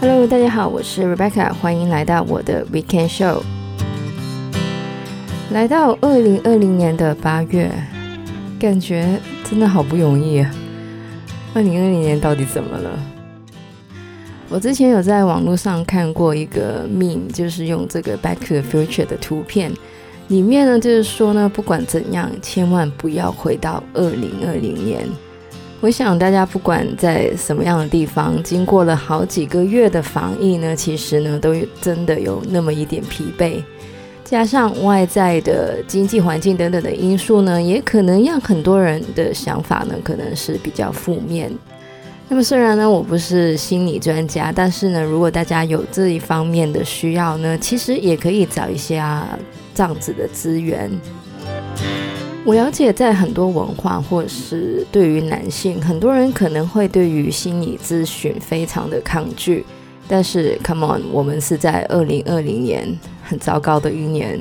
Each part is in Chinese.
Hello，大家好，我是 Rebecca，欢迎来到我的 Weekend Show。来到二零二零年的八月，感觉真的好不容易啊！二零二零年到底怎么了？我之前有在网络上看过一个 meme，就是用这个 Back to the Future 的图片，里面呢就是说呢，不管怎样，千万不要回到二零二零年。我想大家不管在什么样的地方，经过了好几个月的防疫呢，其实呢都真的有那么一点疲惫，加上外在的经济环境等等的因素呢，也可能让很多人的想法呢可能是比较负面。那么虽然呢我不是心理专家，但是呢如果大家有这一方面的需要呢，其实也可以找一下这样子的资源。我了解，在很多文化或是对于男性，很多人可能会对于心理咨询非常的抗拒。但是，come on，我们是在二零二零年，很糟糕的一年。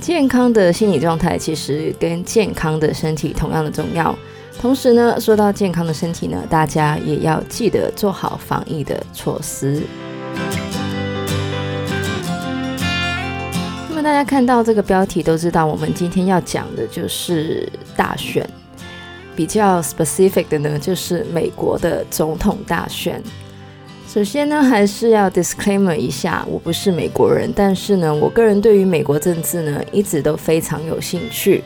健康的心理状态其实跟健康的身体同样的重要。同时呢，说到健康的身体呢，大家也要记得做好防疫的措施。那么大家看到这个标题都知道，我们今天要讲的就是大选。比较 specific 的呢，就是美国的总统大选。首先呢，还是要 disclaimer 一下，我不是美国人，但是呢，我个人对于美国政治呢，一直都非常有兴趣，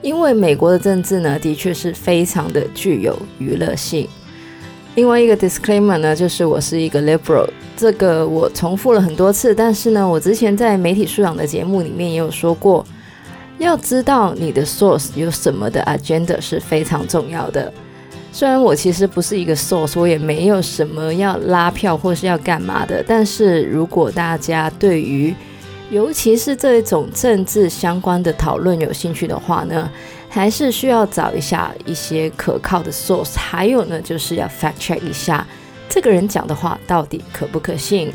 因为美国的政治呢，的确是非常的具有娱乐性。另外一个 disclaimer 呢，就是我是一个 liberal，这个我重复了很多次，但是呢，我之前在媒体素养的节目里面也有说过，要知道你的 source 有什么的 agenda 是非常重要的。虽然我其实不是一个 source，我也没有什么要拉票或是要干嘛的，但是如果大家对于尤其是这一种政治相关的讨论有兴趣的话呢，还是需要找一下一些可靠的 source，还有呢，就是要 fact check 一下这个人讲的话到底可不可信。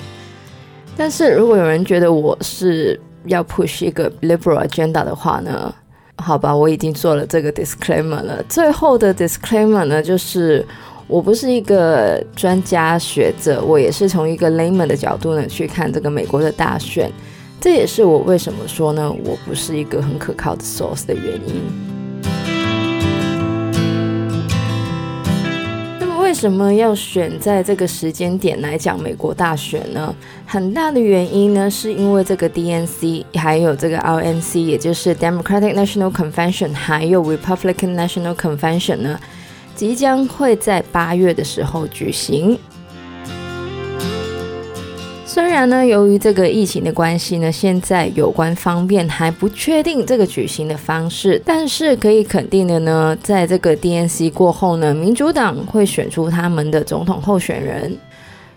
但是如果有人觉得我是要 push 一个 liberal agenda 的话呢，好吧，我已经做了这个 disclaimer 了。最后的 disclaimer 呢，就是我不是一个专家学者，我也是从一个 layman 的角度呢去看这个美国的大选。这也是我为什么说呢，我不是一个很可靠的 source 的原因。为什么要选在这个时间点来讲美国大选呢？很大的原因呢，是因为这个 DNC 还有这个 RNC，也就是 Democratic National Convention，还有 Republican National Convention 呢，即将会在八月的时候举行。虽然呢，由于这个疫情的关系呢，现在有关方面还不确定这个举行的方式，但是可以肯定的呢，在这个 DNC 过后呢，民主党会选出他们的总统候选人。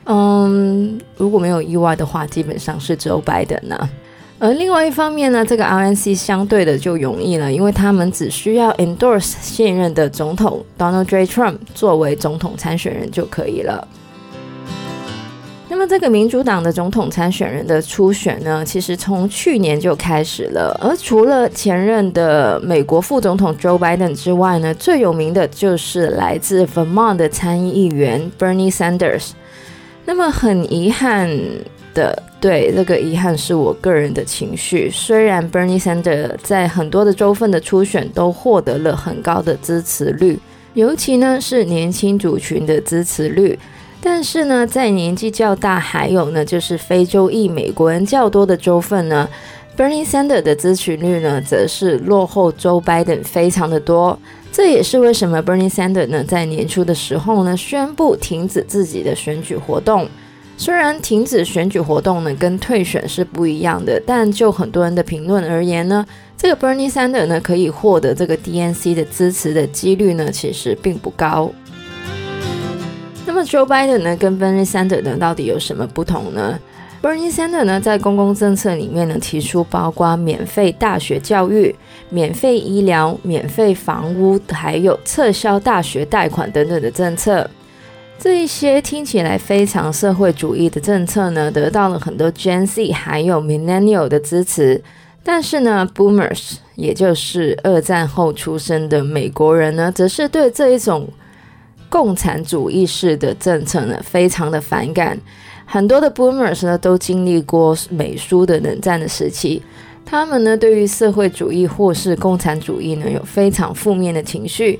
嗯，如果没有意外的话，基本上是 Joe Biden 呢。而另外一方面呢，这个 RNC 相对的就容易了，因为他们只需要 endorse 现任的总统 Donald J. Trump 作为总统参选人就可以了。这个民主党的总统参选人的初选呢，其实从去年就开始了。而除了前任的美国副总统 Joe Biden 之外呢，最有名的就是来自 Vermont 的参议员 Bernie Sanders。那么很遗憾的，对，这个遗憾是我个人的情绪。虽然 Bernie Sanders 在很多的州份的初选都获得了很高的支持率，尤其呢是年轻族群的支持率。但是呢，在年纪较大，还有呢，就是非洲裔美国人较多的州份呢，Bernie Sanders 的支持率呢，则是落后 Joe Biden 非常的多。这也是为什么 Bernie Sanders 呢，在年初的时候呢，宣布停止自己的选举活动。虽然停止选举活动呢，跟退选是不一样的，但就很多人的评论而言呢，这个 Bernie Sanders 呢，可以获得这个 DNC 的支持的几率呢，其实并不高。那么 Joe Biden 呢，跟 Bernie Sanders 呢，到底有什么不同呢？Bernie Sanders 呢，在公共政策里面呢，提出包括免费大学教育、免费医疗、免费房屋，还有撤销大学贷款等等的政策。这一些听起来非常社会主义的政策呢，得到了很多 Gen Z 还有 Millennial 的支持。但是呢，Boomers，也就是二战后出生的美国人呢，则是对这一种共产主义式的政策呢，非常的反感。很多的 Boomers 呢，都经历过美苏的冷战的时期，他们呢，对于社会主义或是共产主义呢，有非常负面的情绪。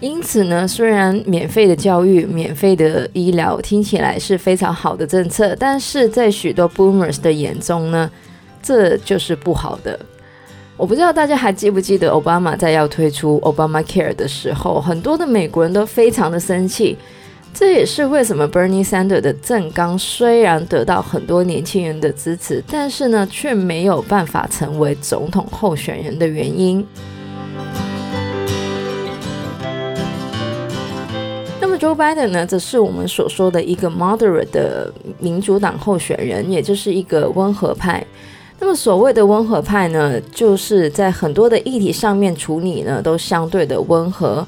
因此呢，虽然免费的教育、免费的医疗听起来是非常好的政策，但是在许多 Boomers 的眼中呢，这就是不好的。我不知道大家还记不记得，奥巴马在要推出 Obamacare 的时候，很多的美国人都非常的生气。这也是为什么 Bernie Sanders 的政纲虽然得到很多年轻人的支持，但是呢，却没有办法成为总统候选人的原因。那么 Joe Biden 呢，则是我们所说的一个 moderate 的民主党候选人，也就是一个温和派。那么所谓的温和派呢，就是在很多的议题上面处理呢，都相对的温和。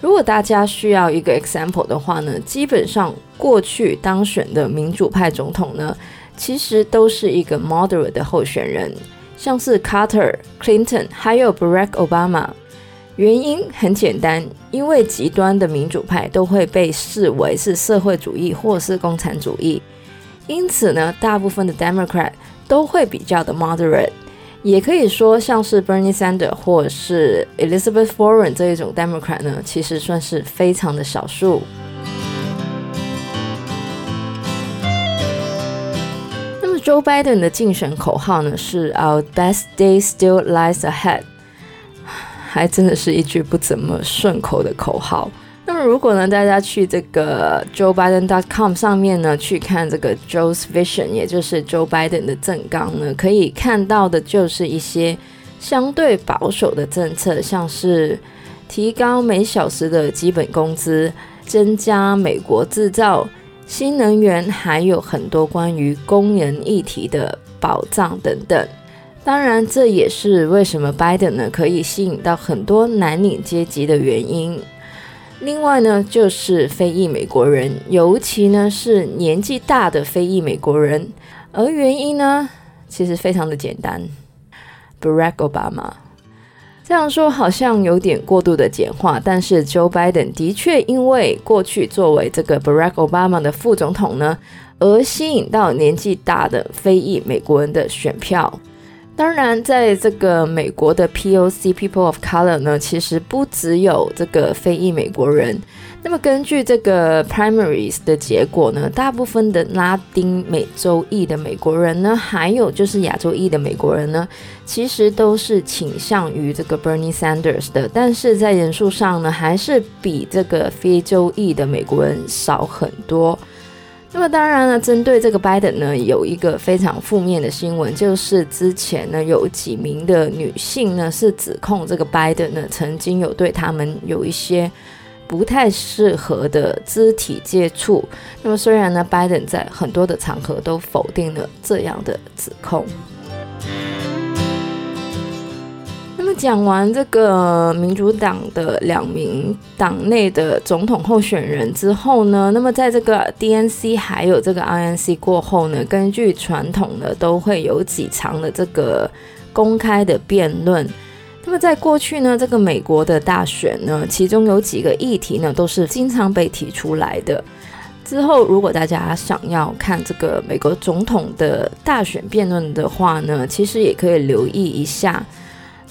如果大家需要一个 example 的话呢，基本上过去当选的民主派总统呢，其实都是一个 moderate 的候选人，像是 Carter、Clinton 还有 Barack Obama。原因很简单，因为极端的民主派都会被视为是社会主义或是共产主义，因此呢，大部分的 Democrat 都会比较的 moderate。也可以说，像是 Bernie Sanders 或是 Elizabeth Warren 这一种 Democrat 呢，其实算是非常的少数。那么 Joe Biden 的竞选口号呢是 Our best day still lies ahead，还真的是一句不怎么顺口的口号。如果呢，大家去这个 Joe Biden dot com 上面呢，去看这个 Joe's Vision，也就是 Joe Biden 的政纲呢，可以看到的就是一些相对保守的政策，像是提高每小时的基本工资、增加美国制造、新能源，还有很多关于工人议题的保障等等。当然，这也是为什么 Biden 呢可以吸引到很多蓝领阶级的原因。另外呢，就是非裔美国人，尤其呢是年纪大的非裔美国人。而原因呢，其实非常的简单，Barack Obama。这样说好像有点过度的简化，但是 Joe Biden 的确因为过去作为这个 Barack Obama 的副总统呢，而吸引到年纪大的非裔美国人的选票。当然，在这个美国的 POC People of Color 呢，其实不只有这个非裔美国人。那么根据这个 Primaries 的结果呢，大部分的拉丁美洲裔的美国人呢，还有就是亚洲裔的美国人呢，其实都是倾向于这个 Bernie Sanders 的，但是在人数上呢，还是比这个非洲裔的美国人少很多。那么当然了，针对这个 Biden 呢，有一个非常负面的新闻，就是之前呢有几名的女性呢是指控这个 Biden 呢曾经有对他们有一些不太适合的肢体接触。那么虽然呢，拜登在很多的场合都否定了这样的指控。讲完这个民主党的两名党内的总统候选人之后呢，那么在这个 DNC 还有这个 INC 过后呢，根据传统呢，都会有几场的这个公开的辩论。那么在过去呢，这个美国的大选呢，其中有几个议题呢，都是经常被提出来的。之后，如果大家想要看这个美国总统的大选辩论的话呢，其实也可以留意一下。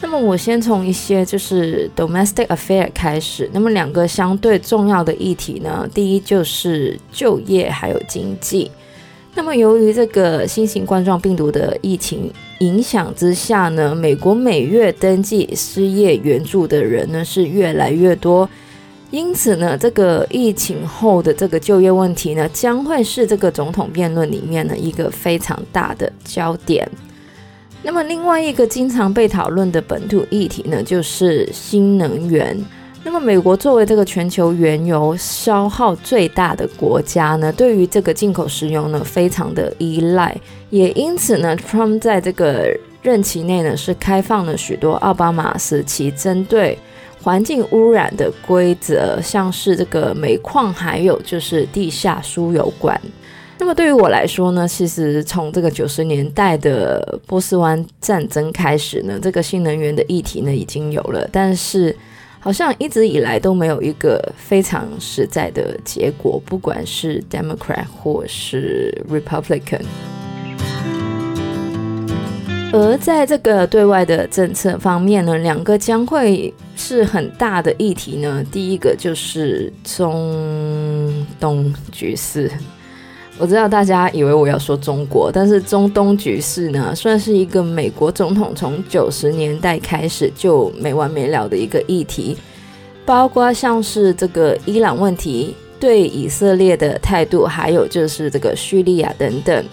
那么我先从一些就是 domestic affair 开始。那么两个相对重要的议题呢，第一就是就业还有经济。那么由于这个新型冠状病毒的疫情影响之下呢，美国每月登记失业援助的人呢是越来越多，因此呢，这个疫情后的这个就业问题呢，将会是这个总统辩论里面的一个非常大的焦点。那么另外一个经常被讨论的本土议题呢，就是新能源。那么美国作为这个全球原油消耗最大的国家呢，对于这个进口石油呢，非常的依赖。也因此呢，Trump 在这个任期内呢，是开放了许多奥巴马时期针对环境污染的规则，像是这个煤矿，还有就是地下输油管。那么对于我来说呢，其实从这个九十年代的波斯湾战争开始呢，这个新能源的议题呢已经有了，但是好像一直以来都没有一个非常实在的结果，不管是 Democrat 或是 Republican。而在这个对外的政策方面呢，两个将会是很大的议题呢。第一个就是中东局势。我知道大家以为我要说中国，但是中东局势呢，算是一个美国总统从九十年代开始就没完没了的一个议题，包括像是这个伊朗问题、对以色列的态度，还有就是这个叙利亚等等。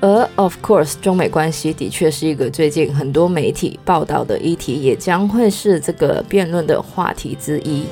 而 of course，中美关系的确是一个最近很多媒体报道的议题，也将会是这个辩论的话题之一。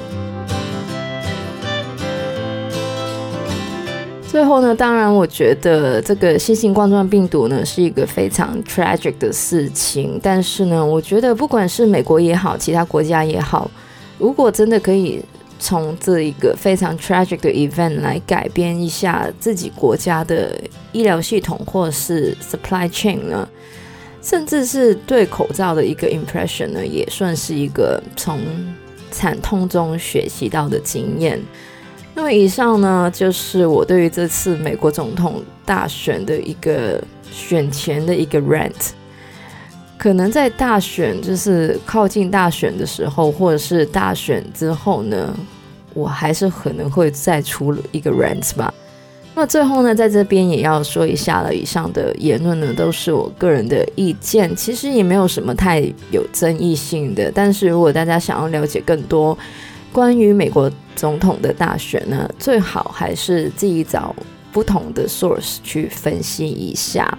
最后呢，当然，我觉得这个新型冠状病毒呢是一个非常 tragic 的事情。但是呢，我觉得不管是美国也好，其他国家也好，如果真的可以从这一个非常 tragic 的 event 来改变一下自己国家的医疗系统或是 supply chain 呢，甚至是对口罩的一个 impression 呢，也算是一个从惨痛中学习到的经验。那么以上呢，就是我对于这次美国总统大选的一个选前的一个 rant。可能在大选，就是靠近大选的时候，或者是大选之后呢，我还是可能会再出一个 rant 吧。那最后呢，在这边也要说一下了，以上的言论呢，都是我个人的意见，其实也没有什么太有争议性的。但是如果大家想要了解更多，关于美国总统的大选呢，最好还是自己找不同的 source 去分析一下。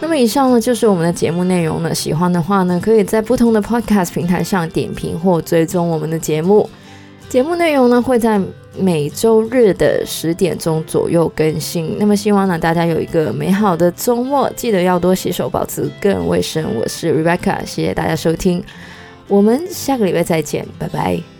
那么以上呢，就是我们的节目内容了。喜欢的话呢，可以在不同的 podcast 平台上点评或追踪我们的节目。节目内容呢，会在每周日的十点钟左右更新。那么希望呢，大家有一个美好的周末，记得要多洗手，保持个人卫生。我是 Rebecca，谢谢大家收听，我们下个礼拜再见，拜拜。